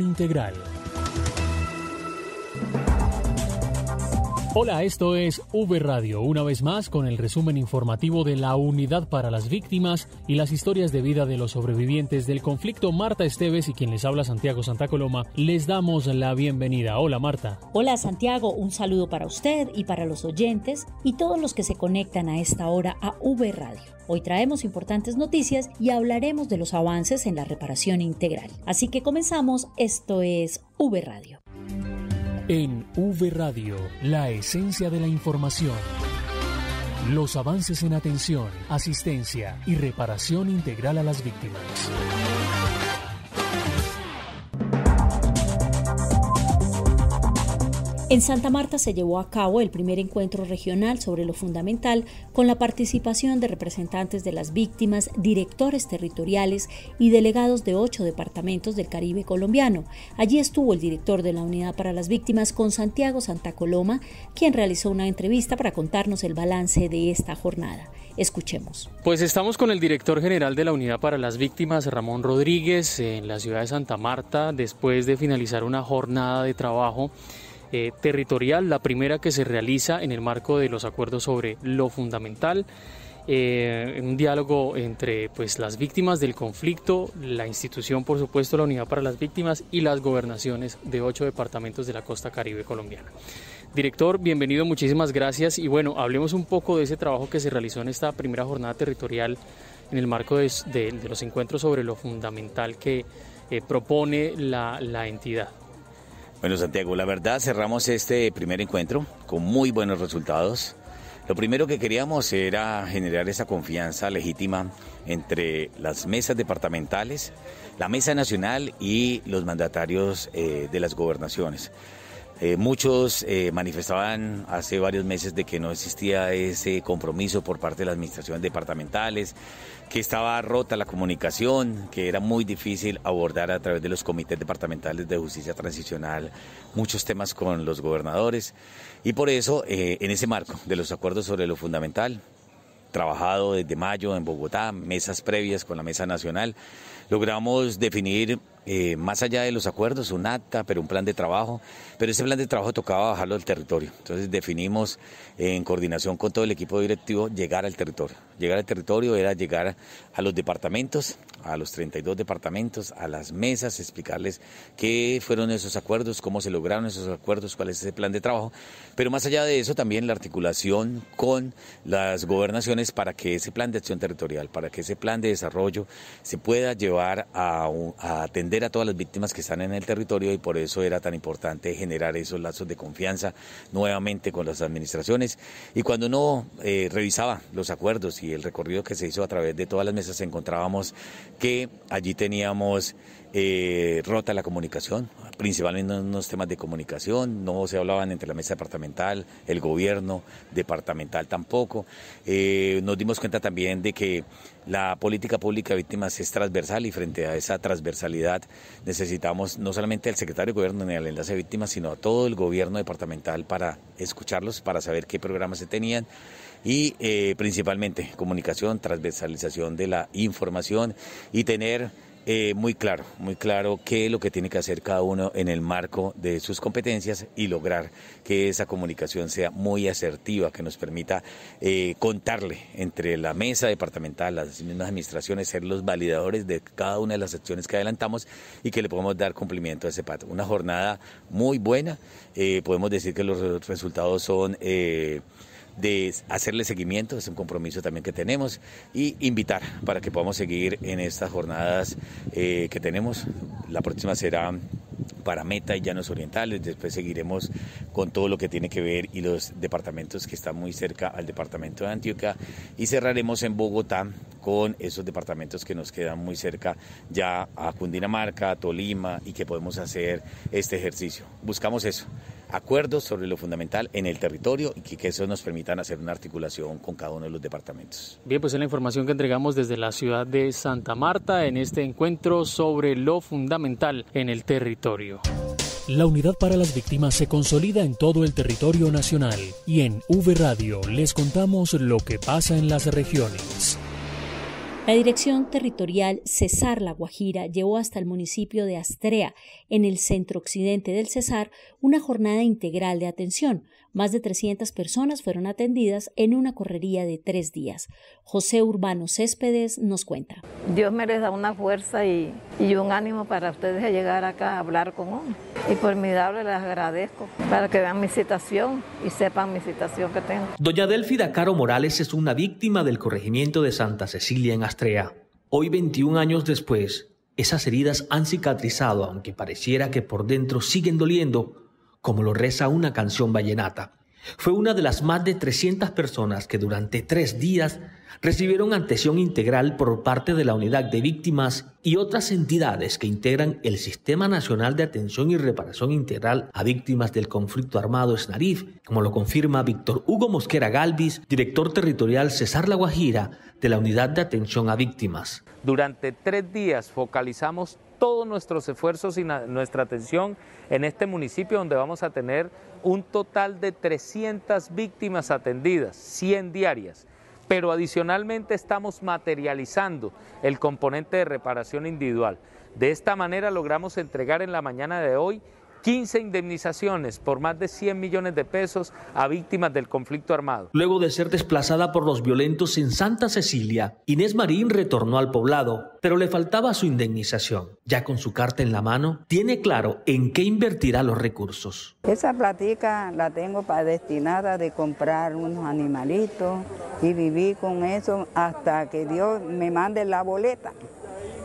integral. Hola, esto es V Radio, una vez más con el resumen informativo de la Unidad para las Víctimas y las historias de vida de los sobrevivientes del conflicto. Marta Esteves y quien les habla Santiago Santa Coloma, les damos la bienvenida. Hola Marta. Hola Santiago, un saludo para usted y para los oyentes y todos los que se conectan a esta hora a V Radio. Hoy traemos importantes noticias y hablaremos de los avances en la reparación integral. Así que comenzamos, esto es V Radio. En V Radio, la esencia de la información. Los avances en atención, asistencia y reparación integral a las víctimas. En Santa Marta se llevó a cabo el primer encuentro regional sobre lo fundamental con la participación de representantes de las víctimas, directores territoriales y delegados de ocho departamentos del Caribe colombiano. Allí estuvo el director de la Unidad para las Víctimas con Santiago Santa Coloma, quien realizó una entrevista para contarnos el balance de esta jornada. Escuchemos. Pues estamos con el director general de la Unidad para las Víctimas, Ramón Rodríguez, en la ciudad de Santa Marta, después de finalizar una jornada de trabajo eh, territorial, la primera que se realiza en el marco de los acuerdos sobre lo fundamental, eh, un diálogo entre pues, las víctimas del conflicto, la institución, por supuesto, la Unidad para las Víctimas y las gobernaciones de ocho departamentos de la costa caribe colombiana. Director, bienvenido, muchísimas gracias y bueno, hablemos un poco de ese trabajo que se realizó en esta primera jornada territorial en el marco de, los encuentros sobre lo fundamental que eh, propone la, la entidad. Bueno, Santiago, la verdad cerramos este primer encuentro con muy buenos resultados. Lo primero que queríamos era generar esa confianza legítima entre las mesas departamentales, la mesa nacional y los mandatarios eh, de las gobernaciones. Eh, muchos eh, manifestaban hace varios meses de que no existía ese compromiso por parte de las administraciones departamentales, que estaba rota la comunicación, que era muy difícil abordar a través de los comités departamentales de justicia transicional muchos temas con los gobernadores. Y por eso, eh, en ese marco de los acuerdos sobre lo fundamental, trabajado desde mayo en Bogotá, mesas previas con la Mesa Nacional, logramos definir eh, más allá de los acuerdos, un acta, pero un plan de trabajo, pero ese plan de trabajo tocaba bajarlo al territorio. Entonces definimos en coordinación con todo el equipo directivo llegar al territorio. Llegar al territorio era llegar a los departamentos, a los 32 departamentos, a las mesas, explicarles qué fueron esos acuerdos, cómo se lograron esos acuerdos, cuál es ese plan de trabajo, pero más allá de eso también la articulación con las gobernaciones para que ese plan de acción territorial, para que ese plan de desarrollo se pueda llevar a, a atender a todas las víctimas que están en el territorio y por eso era tan importante generar esos lazos de confianza nuevamente con las administraciones. Y cuando uno eh, revisaba los acuerdos y el recorrido que se hizo a través de todas las mesas, encontrábamos que allí teníamos eh, rota la comunicación, principalmente en unos temas de comunicación, no se hablaban entre la mesa departamental, el gobierno departamental tampoco. Eh, nos dimos cuenta también de que la política pública de víctimas es transversal y frente a esa transversalidad necesitamos no solamente al secretario de gobierno ni al enlace de víctimas, sino a todo el gobierno departamental para escucharlos, para saber qué programas se tenían y eh, principalmente comunicación, transversalización de la información y tener eh, muy claro, muy claro qué es lo que tiene que hacer cada uno en el marco de sus competencias y lograr que esa comunicación sea muy asertiva, que nos permita eh, contarle entre la mesa departamental, las mismas administraciones, ser los validadores de cada una de las acciones que adelantamos y que le podamos dar cumplimiento a ese pato. Una jornada muy buena, eh, podemos decir que los resultados son de hacerle seguimiento, es un compromiso también que tenemos, y invitar para que podamos seguir en estas jornadas eh, que tenemos. La próxima será para Meta y Llanos Orientales, después seguiremos con todo lo que tiene que ver y los departamentos que están muy cerca al departamento de Antioquia y cerraremos en Bogotá con esos departamentos que nos quedan muy cerca ya a Cundinamarca, a Tolima y que podemos hacer este ejercicio. Buscamos eso, acuerdos sobre lo fundamental en el territorio y que, eso nos permitan hacer una articulación con cada uno de los departamentos. Bien, pues es la información que entregamos desde la ciudad de Santa Marta en este encuentro sobre lo fundamental en el territorio. La unidad para las víctimas se consolida en todo el territorio nacional y en V Radio les contamos lo que pasa en las regiones. La Dirección Territorial Cesar La Guajira llevó hasta el municipio de Astrea, en el centro occidente del Cesar, una jornada integral de atención. Más de 300 personas fueron atendidas en una correría de tres días. José Urbano Céspedes nos cuenta. Dios me les da una fuerza y, un ánimo para ustedes a llegar acá a hablar con uno. Y por mi dable les agradezco para que vean mi situación y sepan mi situación que tengo. Doña Delfida Caro Morales es una víctima del corregimiento de Santa Cecilia en Astrea. Hoy, 21 años después, esas heridas han cicatrizado, aunque pareciera que por dentro siguen doliendo como lo reza una canción vallenata. Fue una de las más de 300 personas que durante tres días recibieron atención integral por parte de la Unidad de Víctimas y otras entidades que integran el Sistema Nacional de Atención y Reparación Integral a Víctimas del Conflicto Armado SNARIF, como lo confirma Víctor Hugo Mosquera Galvis, director territorial Cesar La Guajira de la Unidad de Atención a Víctimas. Durante tres días focalizamos todos nuestros esfuerzos y nuestra atención en este municipio donde vamos a tener un total de 300 víctimas atendidas, 100 diarias. Pero adicionalmente estamos materializando el componente de reparación individual. De esta manera logramos entregar en la mañana de hoy 15 indemnizaciones por más de 100 millones de pesos a víctimas del conflicto armado. Luego de ser desplazada por los violentos en Santa Cecilia, Inés Marín retornó al poblado, pero le faltaba su indemnización. Ya con su carta en la mano, tiene claro en qué invertirá los recursos. Esa platica la tengo para destinada de comprar unos animalitos y vivir con eso hasta que Dios me mande la boleta.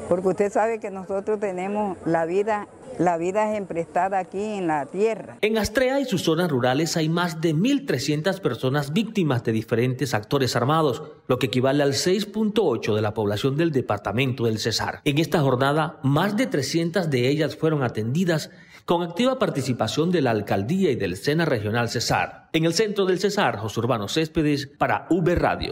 Porque usted sabe que nosotros tenemos la vida la vida es emprestada aquí en la tierra. En Astrea y sus zonas rurales hay más de 1.300 personas víctimas de diferentes actores armados, lo que equivale al 6.8 de la población del departamento del Cesar. En esta jornada, más de 300 de ellas fueron atendidas con activa participación de la alcaldía y del Sena Regional Cesar. En el centro del Cesar, José Urbano Céspedes para V Radio.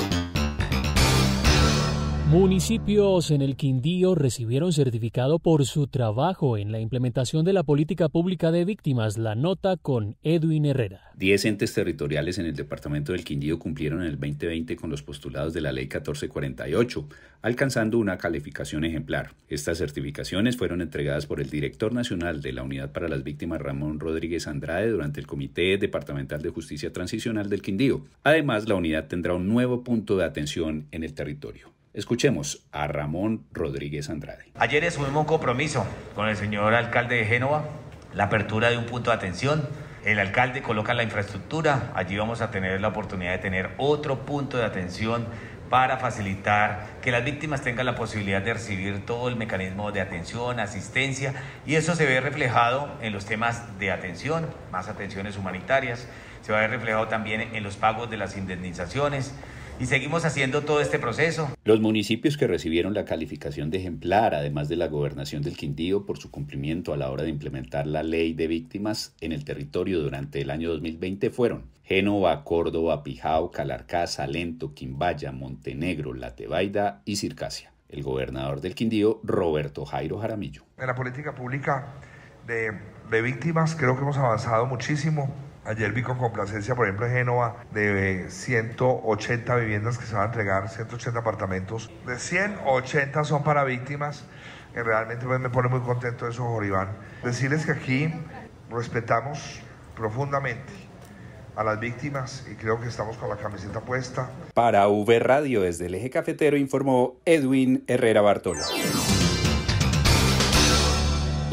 Municipios en el Quindío recibieron certificado por su trabajo en la implementación de la política pública de víctimas. La nota con Edwin Herrera. Diez entes territoriales en el departamento del Quindío cumplieron en el 2020 con los postulados de la Ley 1448, alcanzando una calificación ejemplar. Estas certificaciones fueron entregadas por el director nacional de la Unidad para las Víctimas Ramón Rodríguez Andrade durante el Comité Departamental de Justicia Transicional del Quindío. Además, la unidad tendrá un nuevo punto de atención en el territorio. Escuchemos a Ramón Rodríguez Andrade. Ayer asumimos un compromiso con el señor alcalde de Génova, la apertura de un punto de atención. El alcalde coloca la infraestructura, allí vamos a tener la oportunidad de tener otro punto de atención para facilitar que las víctimas tengan la posibilidad de recibir todo el mecanismo de atención, asistencia, y eso se ve reflejado en los temas de atención, más atenciones humanitarias, se va a ver reflejado también en los pagos de las indemnizaciones, y seguimos haciendo todo este proceso. Los municipios que recibieron la calificación de ejemplar, además de la gobernación del Quindío, por su cumplimiento a la hora de implementar la ley de víctimas en el territorio durante el año 2020 fueron Génova, Córdoba, Pijao, Calarcá, Salento, Quimbaya, Montenegro, La Tebaida y Circasia. El gobernador del Quindío, Roberto Jairo Jaramillo. En la política pública de, de víctimas creo que hemos avanzado muchísimo Ayer vi con complacencia, por ejemplo, en Génova, de 180 viviendas que se van a entregar, 180 apartamentos. De 180 son para víctimas. Que realmente me pone muy contento eso, Joribán. Decirles que aquí respetamos profundamente a las víctimas y creo que estamos con la camiseta puesta. Para V Radio desde el eje cafetero informó Edwin Herrera Bartolo.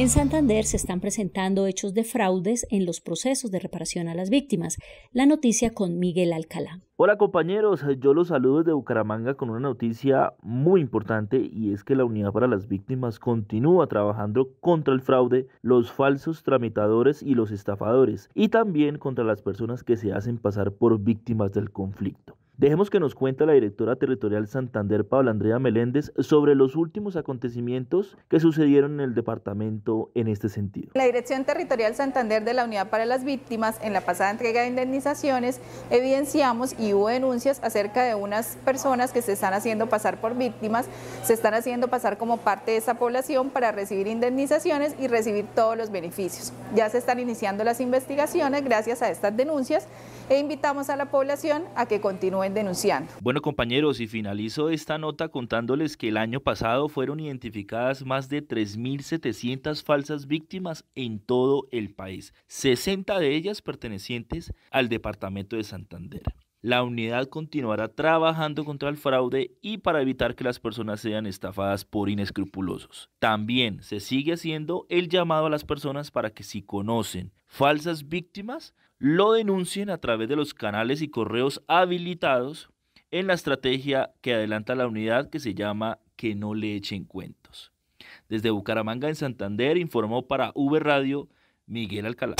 En Santander se están presentando hechos de fraudes en los procesos de reparación a las víctimas. La noticia con Miguel Alcalá. Hola compañeros, yo los saludo desde Bucaramanga con una noticia muy importante y es que la Unidad para las Víctimas continúa trabajando contra el fraude, los falsos tramitadores y los estafadores y también contra las personas que se hacen pasar por víctimas del conflicto. Dejemos que nos cuente la directora territorial Santander, Pablo Andrea Meléndez, sobre los últimos acontecimientos que sucedieron en el departamento en este sentido. La Dirección Territorial Santander de la Unidad para las Víctimas, en la pasada entrega de indemnizaciones, evidenciamos y hubo denuncias acerca de unas personas que se están haciendo pasar por víctimas, se están haciendo pasar como parte de esa población para recibir indemnizaciones y recibir todos los beneficios. Ya se están iniciando las investigaciones gracias a estas denuncias e invitamos a la población a que continúen denunciando. Bueno compañeros, y finalizo esta nota contándoles que el año pasado fueron identificadas más de 3.700 falsas víctimas en todo el país, 60 de ellas pertenecientes al departamento de Santander. La unidad continuará trabajando contra el fraude y para evitar que las personas sean estafadas por inescrupulosos. También se sigue haciendo el llamado a las personas para que si conocen falsas víctimas, lo denuncien a través de los canales y correos habilitados en la estrategia que adelanta la unidad que se llama Que no le echen cuentos. Desde Bucaramanga en Santander informó para V Radio Miguel Alcalá.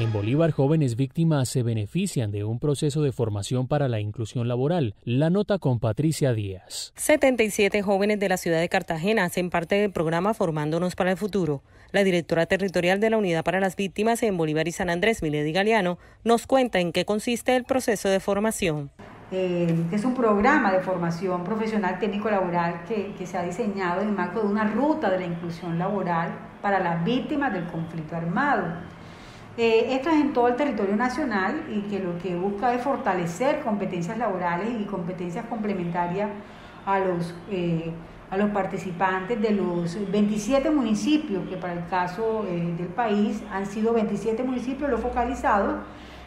En Bolívar, jóvenes víctimas se benefician de un proceso de formación para la inclusión laboral. La nota con Patricia Díaz. 77 jóvenes de la ciudad de Cartagena hacen parte del programa Formándonos para el Futuro. La directora territorial de la Unidad para las Víctimas en Bolívar y San Andrés, Milady Galeano, nos cuenta en qué consiste el proceso de formación. Eh, es un programa de formación profesional técnico-laboral que, que se ha diseñado en el marco de una ruta de la inclusión laboral para las víctimas del conflicto armado eh, esto es en todo el territorio nacional y que lo que busca es fortalecer competencias laborales y competencias complementarias a los, eh, a los participantes de los 27 municipios, que para el caso eh, del país han sido 27 municipios los focalizados,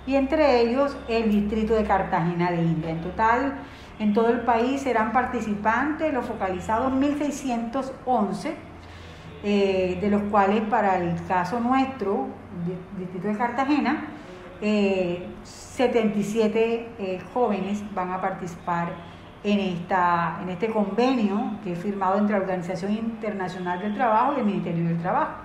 y entre ellos el distrito de Cartagena de India. En total, en todo el país serán participantes los focalizados 1.611 eh, de los cuales para el caso nuestro, Distrito de Cartagena, 77 eh, eh, jóvenes van a participar en, esta, en este convenio que es firmado entre la Organización Internacional del Trabajo y el Ministerio del Trabajo.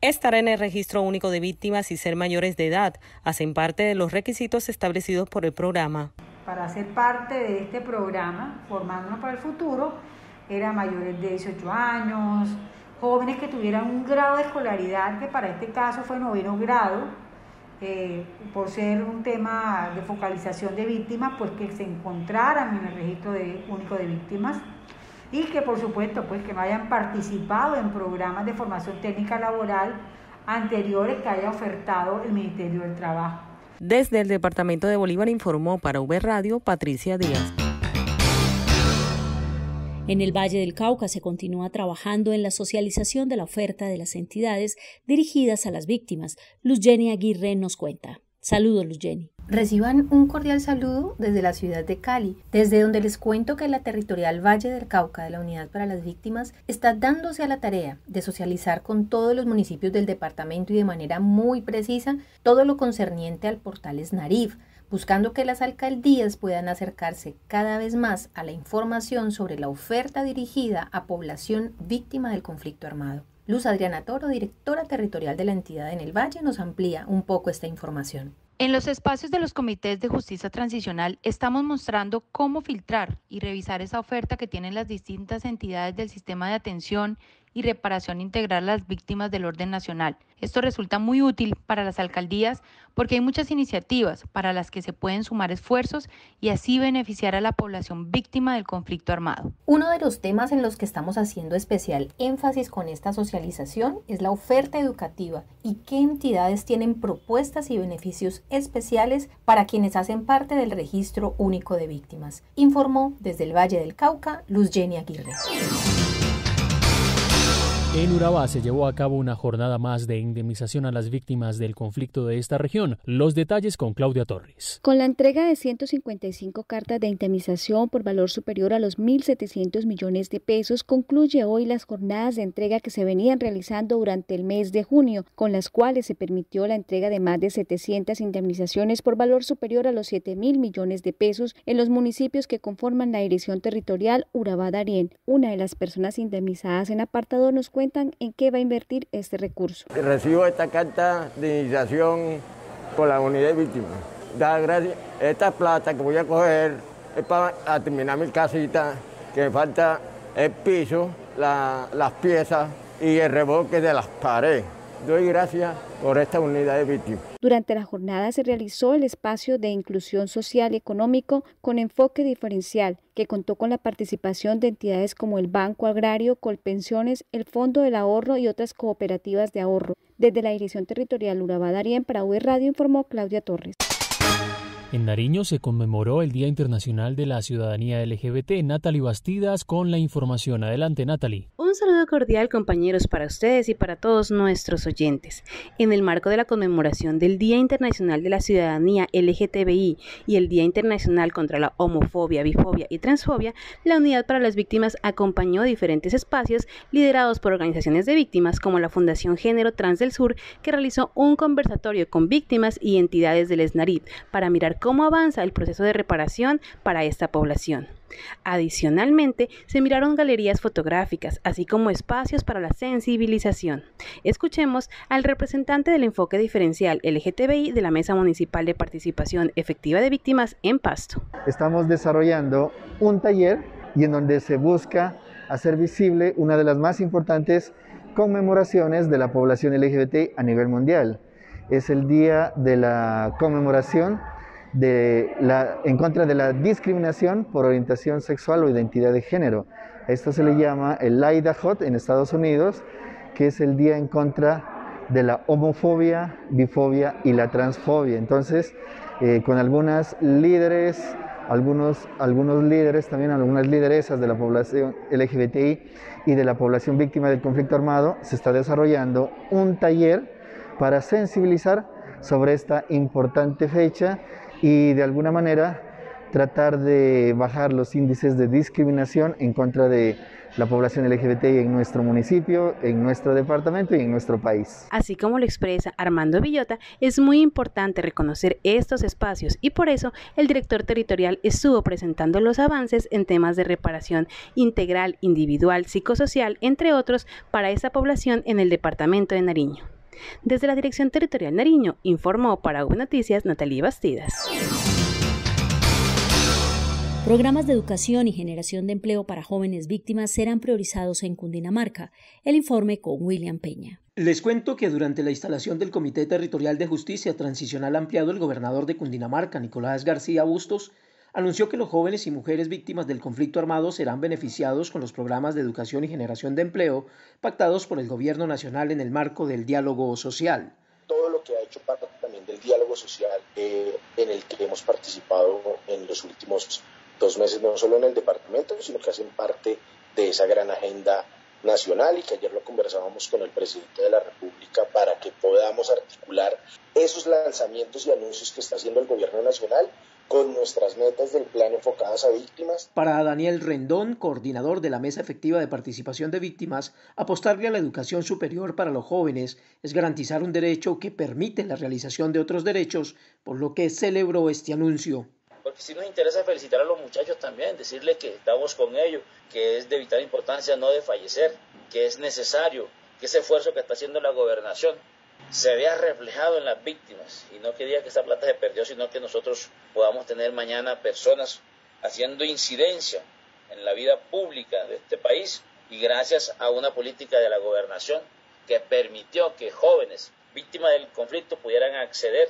Estar en el registro único de víctimas y ser mayores de edad hacen parte de los requisitos establecidos por el programa. Para ser parte de este programa, Formándonos para el Futuro, era mayores de 18 años, jóvenes que tuvieran un grado de escolaridad, que para este caso fue noveno grado, eh, por ser un tema de focalización de víctimas, pues que se encontraran en el registro único de víctimas y que por supuesto pues que no hayan participado en programas de formación técnica laboral anteriores que haya ofertado el Ministerio del Trabajo. Desde el Departamento de Bolívar informó para V Radio Patricia Díaz. En el Valle del Cauca se continúa trabajando en la socialización de la oferta de las entidades dirigidas a las víctimas. Luz Jenny Aguirre nos cuenta. Saludos, Luz Jenny. Reciban un cordial saludo desde la ciudad de Cali, desde donde les cuento que la territorial Valle del Cauca de la Unidad para las Víctimas está dándose a la tarea de socializar con todos los municipios del departamento y de manera muy precisa todo lo concerniente al portal SNARIF, buscando que las alcaldías puedan acercarse cada vez más a la información sobre la oferta dirigida a población víctima del conflicto armado. Luz Adriana Toro, directora territorial de la entidad en el Valle, nos amplía un poco esta información. En los espacios de los comités de justicia transicional estamos mostrando cómo filtrar y revisar esa oferta que tienen las distintas entidades del sistema de atención y reparación integral a las víctimas del orden nacional. Esto resulta muy útil para las alcaldías porque hay muchas iniciativas para las que se pueden sumar esfuerzos y así beneficiar a la población víctima del conflicto armado. Uno de los temas en los que estamos haciendo especial énfasis con esta socialización es la oferta educativa y qué entidades tienen propuestas y beneficios especiales para quienes hacen parte del registro único de víctimas, informó desde el Valle del Cauca Luz Jenny Aguirre. En Urabá se llevó a cabo una jornada más de indemnización a las víctimas del conflicto de esta región. Los detalles con Claudia Torres. Con la entrega de 155 cartas de indemnización por valor superior a los 1.700 millones de pesos, concluye hoy las jornadas de entrega que se venían realizando durante el mes de junio, con las cuales se permitió la entrega de más de 700 indemnizaciones por valor superior a los 7 mil millones de pesos en los municipios que conforman la dirección territorial Urabá-Darién. Una de las personas indemnizadas en apartado nos cuenta cuentan en qué va a invertir este recurso. Recibo esta carta de iniciación con la unidad de víctimas. Da gracias. Esta plata que voy a coger es para terminar mi casita, que me falta el piso, la, las piezas y el revoque de las paredes. Doy gracias por esta unidad de víctimas. Durante la jornada se realizó el espacio de inclusión social y económico con enfoque diferencial, que contó con la participación de entidades como el Banco Agrario, Colpensiones, el Fondo del Ahorro y otras cooperativas de ahorro. Desde la Dirección Territorial Urabá Darien para UE Radio informó Claudia Torres. En Nariño se conmemoró el Día Internacional de la Ciudadanía LGBT. Natalie Bastidas con la información. Adelante, Natalie. Un saludo cordial, compañeros, para ustedes y para todos nuestros oyentes. En el marco de la conmemoración del Día Internacional de la Ciudadanía LGTBI y el Día Internacional contra la Homofobia, Bifobia y Transfobia, la Unidad para las Víctimas acompañó diferentes espacios liderados por organizaciones de víctimas como la Fundación Género Trans del Sur, que realizó un conversatorio con víctimas y entidades del SNARID para mirar cómo avanza el proceso de reparación para esta población. Adicionalmente, se miraron galerías fotográficas, así como espacios para la sensibilización. Escuchemos al representante del enfoque diferencial LGTBI de la Mesa Municipal de Participación Efectiva de Víctimas en Pasto. Estamos desarrollando un taller y en donde se busca hacer visible una de las más importantes conmemoraciones de la población LGBT a nivel mundial. Es el día de la conmemoración de la, en contra de la discriminación por orientación sexual o identidad de género. Esto se le llama el Hot en Estados Unidos, que es el día en contra de la homofobia, bifobia y la transfobia. Entonces, eh, con algunas líderes, algunos, algunos líderes, también algunas lideresas de la población LGBTI y de la población víctima del conflicto armado, se está desarrollando un taller para sensibilizar sobre esta importante fecha y de alguna manera tratar de bajar los índices de discriminación en contra de la población LGBT en nuestro municipio, en nuestro departamento y en nuestro país. Así como lo expresa Armando Villota, es muy importante reconocer estos espacios y por eso el director territorial estuvo presentando los avances en temas de reparación integral, individual, psicosocial, entre otros, para esa población en el departamento de Nariño. Desde la Dirección Territorial Nariño, informó para Noticias Natalie Bastidas. Programas de educación y generación de empleo para jóvenes víctimas serán priorizados en Cundinamarca. El informe con William Peña. Les cuento que durante la instalación del Comité Territorial de Justicia Transicional Ampliado, el gobernador de Cundinamarca, Nicolás García Bustos, anunció que los jóvenes y mujeres víctimas del conflicto armado serán beneficiados con los programas de educación y generación de empleo pactados por el Gobierno Nacional en el marco del diálogo social. Todo lo que ha hecho parte también del diálogo social eh, en el que hemos participado en los últimos dos meses, no solo en el departamento, sino que hacen parte de esa gran agenda nacional y que ayer lo conversábamos con el presidente de la República para que podamos articular esos lanzamientos y anuncios que está haciendo el gobierno nacional con nuestras metas del plan enfocadas a víctimas. Para Daniel Rendón, coordinador de la Mesa Efectiva de Participación de Víctimas, apostarle a la educación superior para los jóvenes es garantizar un derecho que permite la realización de otros derechos, por lo que celebró este anuncio. Porque si nos interesa felicitar a los muchachos también, decirles que estamos con ellos, que es de vital importancia no de fallecer, que es necesario que ese esfuerzo que está haciendo la gobernación se vea reflejado en las víctimas. Y no quería que esa plata se perdió, sino que nosotros podamos tener mañana personas haciendo incidencia en la vida pública de este país y gracias a una política de la gobernación que permitió que jóvenes víctimas del conflicto pudieran acceder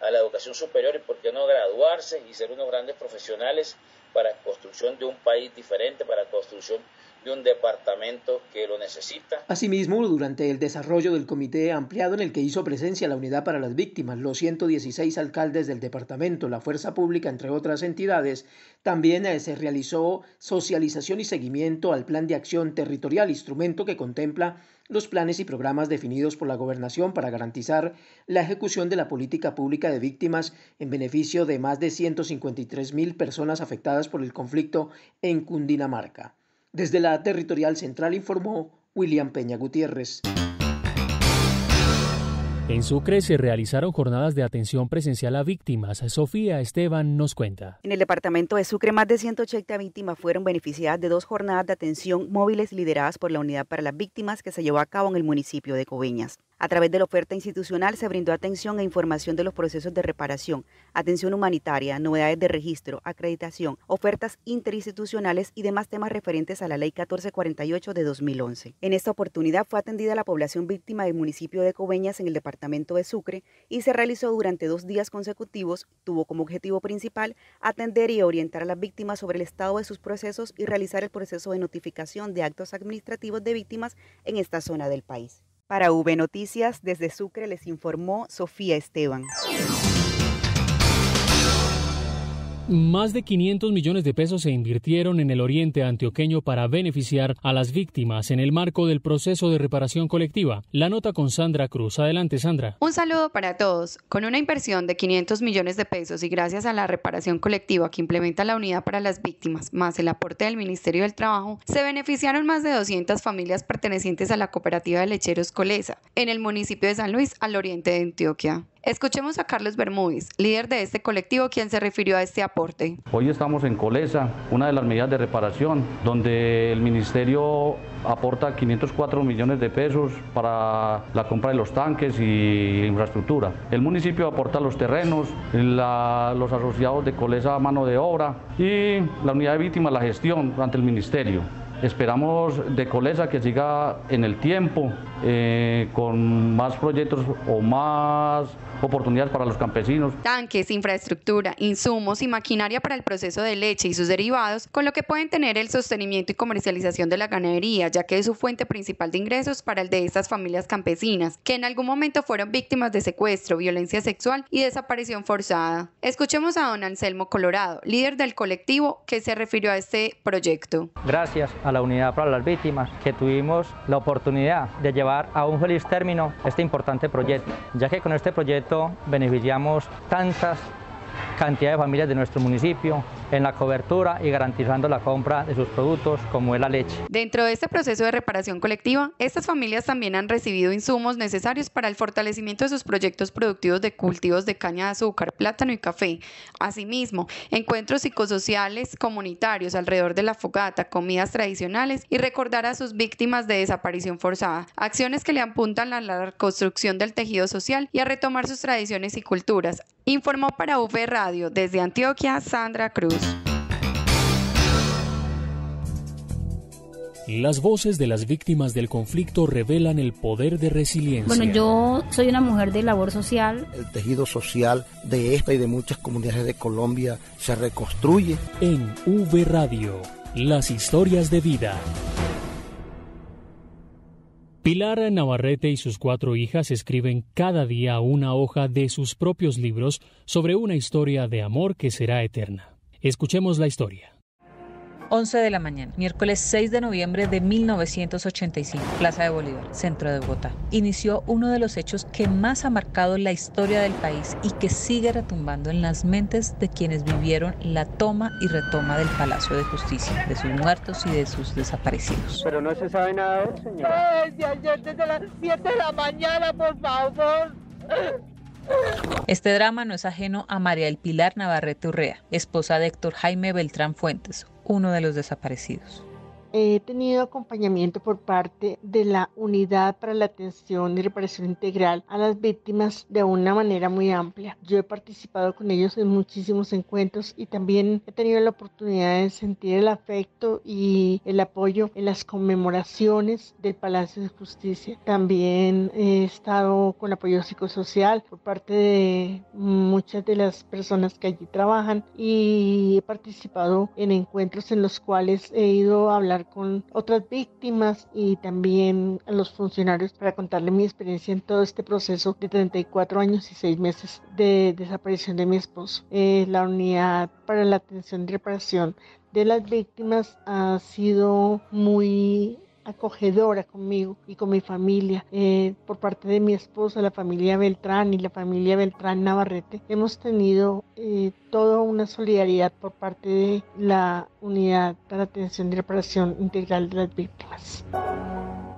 a la educación superior y por qué no graduarse y ser unos grandes profesionales para construcción de un país diferente, para construcción un departamento que lo necesita. Asimismo, durante el desarrollo del comité ampliado en el que hizo presencia la Unidad para las Víctimas, los 116 alcaldes del departamento, la Fuerza Pública, entre otras entidades, también eh, se realizó socialización y seguimiento al Plan de Acción Territorial, instrumento que contempla los planes y programas definidos por la gobernación para garantizar la ejecución de la política pública de víctimas en beneficio de más de 153 mil personas afectadas por el conflicto en Cundinamarca. Desde la Territorial Central informó William Peña Gutiérrez. En Sucre se realizaron jornadas de atención presencial a víctimas. Sofía Esteban nos cuenta. En el departamento de Sucre, más de 180 víctimas fueron beneficiadas de dos jornadas de atención móviles lideradas por la Unidad para las Víctimas que se llevó a cabo en el municipio de Coveñas. A través de la oferta institucional se brindó atención e información de los procesos de reparación, atención humanitaria, novedades de registro, acreditación, ofertas interinstitucionales y demás temas referentes a la Ley 1448 de 2011. En esta oportunidad fue atendida la población víctima del municipio de Coveñas en el departamento de Sucre y se realizó durante dos días consecutivos. Tuvo como objetivo principal atender y orientar a las víctimas sobre el estado de sus procesos y realizar el proceso de notificación de actos administrativos de víctimas en esta zona del país. Para V Noticias, desde Sucre les informó Sofía Esteban. Más de 500 millones de pesos se invirtieron en el oriente antioqueño para beneficiar a las víctimas en el marco del proceso de reparación colectiva. La nota con Sandra Cruz. Adelante, Sandra. Un saludo para todos. Con una inversión de 500 millones de pesos y gracias a la reparación colectiva que implementa la Unidad para las Víctimas, más el aporte del Ministerio del Trabajo, se beneficiaron más de 200 familias pertenecientes a la cooperativa de lecheros Colesa, en el municipio de San Luis, al oriente de Antioquia. Escuchemos a Carlos Bermúdez, líder de este colectivo, quien se refirió a este aporte. Hoy estamos en Colesa, una de las medidas de reparación, donde el ministerio aporta 504 millones de pesos para la compra de los tanques y infraestructura. El municipio aporta los terrenos, los asociados de Colesa mano de obra y la unidad de víctimas la gestión ante el ministerio. Esperamos de Colesa que siga en el tiempo, eh, con más proyectos o más oportunidades para los campesinos. Tanques, infraestructura, insumos y maquinaria para el proceso de leche y sus derivados, con lo que pueden tener el sostenimiento y comercialización de la ganadería, ya que es su fuente principal de ingresos para el de estas familias campesinas, que en algún momento fueron víctimas de secuestro, violencia sexual y desaparición forzada. Escuchemos a don Anselmo Colorado, líder del colectivo que se refirió a este proyecto. Gracias a la Unidad para las Víctimas que tuvimos la oportunidad de llevar a un feliz término este importante proyecto, ya que con este proyecto beneficiamos tantas cantidad de familias de nuestro municipio en la cobertura y garantizando la compra de sus productos como es la leche. Dentro de este proceso de reparación colectiva, estas familias también han recibido insumos necesarios para el fortalecimiento de sus proyectos productivos de cultivos de caña de azúcar, plátano y café. Asimismo, encuentros psicosociales comunitarios alrededor de la fogata, comidas tradicionales y recordar a sus víctimas de desaparición forzada, acciones que le apuntan a la reconstrucción del tejido social y a retomar sus tradiciones y culturas. Informó para UV Radio desde Antioquia Sandra Cruz. Las voces de las víctimas del conflicto revelan el poder de resiliencia. Bueno, yo soy una mujer de labor social. El tejido social de esta y de muchas comunidades de Colombia se reconstruye. En V Radio, las historias de vida. Pilar Navarrete y sus cuatro hijas escriben cada día una hoja de sus propios libros sobre una historia de amor que será eterna. Escuchemos la historia. 11 de la mañana, miércoles 6 de noviembre de 1985, Plaza de Bolívar, centro de Bogotá. Inició uno de los hechos que más ha marcado la historia del país y que sigue retumbando en las mentes de quienes vivieron la toma y retoma del Palacio de Justicia, de sus muertos y de sus desaparecidos. Pero no se sabe nada de señor. Desde ayer, desde las 7 de la mañana, por favor. Este drama no es ajeno a María del Pilar Navarrete Urrea, esposa de Héctor Jaime Beltrán Fuentes, uno de los desaparecidos. He tenido acompañamiento por parte de la Unidad para la Atención y Reparación Integral a las víctimas de una manera muy amplia. Yo he participado con ellos en muchísimos encuentros y también he tenido la oportunidad de sentir el afecto y el apoyo en las conmemoraciones del Palacio de Justicia. También he estado con apoyo psicosocial por parte de muchas de las personas que allí trabajan y he participado en encuentros en los cuales he ido a hablar hablar con otras víctimas y también a los funcionarios para contarle mi experiencia en todo este proceso de 34 años y 6 meses de desaparición de mi esposo. Eh, la unidad para la atención y reparación de las víctimas ha sido muy acogedora conmigo y con mi familia. Eh, por parte de mi esposa, la familia Beltrán y la familia Beltrán Navarrete, hemos tenido eh, toda una solidaridad por parte de la Unidad para Atención y Reparación Integral de las Víctimas.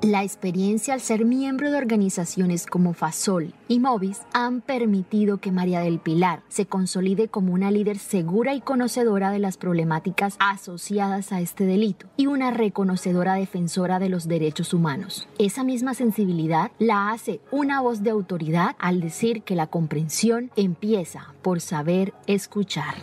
La experiencia al ser miembro de organizaciones como FASOL y MOVIS han permitido que María del Pilar se consolide como una líder segura y conocedora de las problemáticas asociadas a este delito y una reconocedora defensora de los derechos humanos. Esa misma sensibilidad la hace una voz de autoridad al decir que la comprensión empieza por saber escuchar.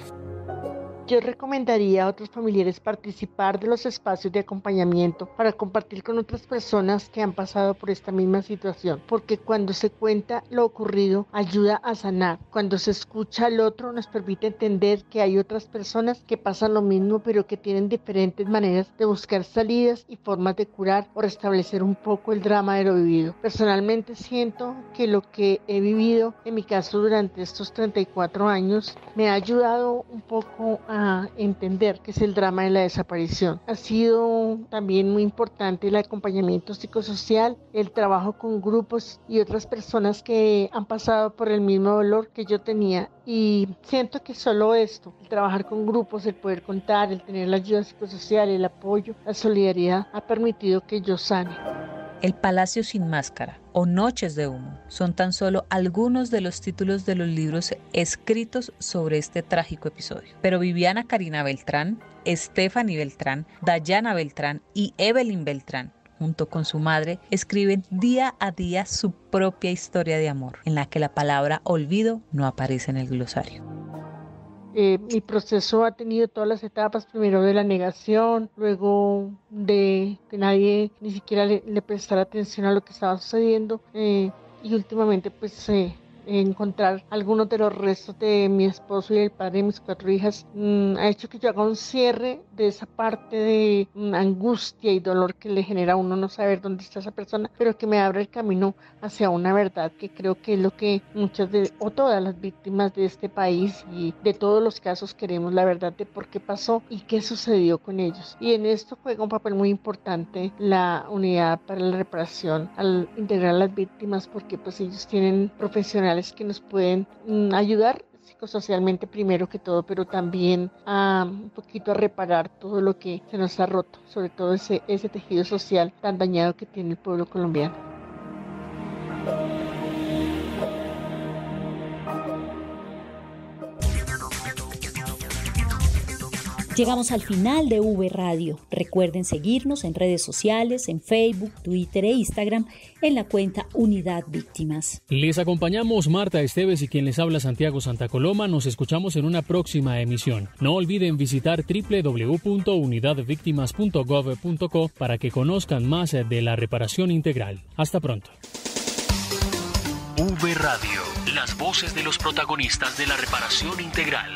Yo recomendaría a otros familiares participar de los espacios de acompañamiento para compartir con otras personas que han pasado por esta misma situación, porque cuando se cuenta lo ocurrido ayuda a sanar. Cuando se escucha al otro nos permite entender que hay otras personas que pasan lo mismo, pero que tienen diferentes maneras de buscar salidas y formas de curar o restablecer un poco el drama de lo vivido. Personalmente siento que lo que he vivido en mi caso durante estos 34 años me ha ayudado un poco a entender qué es el drama de la desaparición. Ha sido también muy importante el acompañamiento psicosocial, el trabajo con grupos y otras personas que han pasado por el mismo dolor que yo tenía. Y siento que solo esto, el trabajar con grupos, el poder contar, el tener la ayuda psicosocial, el apoyo, la solidaridad, ha permitido que yo sane. El Palacio sin Máscara o Noches de Humo son tan solo algunos de los títulos de los libros escritos sobre este trágico episodio. Pero Viviana Karina Beltrán, Stephanie Beltrán, Dayana Beltrán y Evelyn Beltrán junto con su madre, escriben día a día su propia historia de amor, en la que la palabra olvido no aparece en el glosario. Eh, mi proceso ha tenido todas las etapas, primero de la negación, luego de que nadie ni siquiera le, prestara atención a lo que estaba sucediendo eh, y últimamente pues eh, encontrar algunos de los restos de mi esposo y el padre de mis cuatro hijas mm, ha hecho que yo haga un cierre de esa parte de mm, angustia y dolor que le genera a uno no saber dónde está esa persona, pero que me abre el camino hacia una verdad que creo que es lo que muchas de o todas las víctimas de este país y de todos los casos queremos la verdad de por qué pasó y qué sucedió con ellos. Y en esto juega un papel muy importante la unidad para la reparación al integrar a las víctimas porque pues ellos tienen profesionales que nos pueden mm, ayudar psicosocialmente primero que todo, pero también a un poquito a reparar todo lo que se nos ha roto, sobre todo ese, ese tejido social tan dañado que tiene el pueblo colombiano. Llegamos al final de V Radio. Recuerden seguirnos en redes sociales, en Facebook, Twitter e Instagram, en la cuenta Unidad Víctimas. Les acompañamos Marta Esteves y quien les habla Santiago Santa Coloma. Nos escuchamos en una próxima emisión. No olviden visitar www.unidadvictimas.gov.co para que conozcan más de la reparación integral. Hasta pronto. V Radio, las voces de los protagonistas de la reparación integral.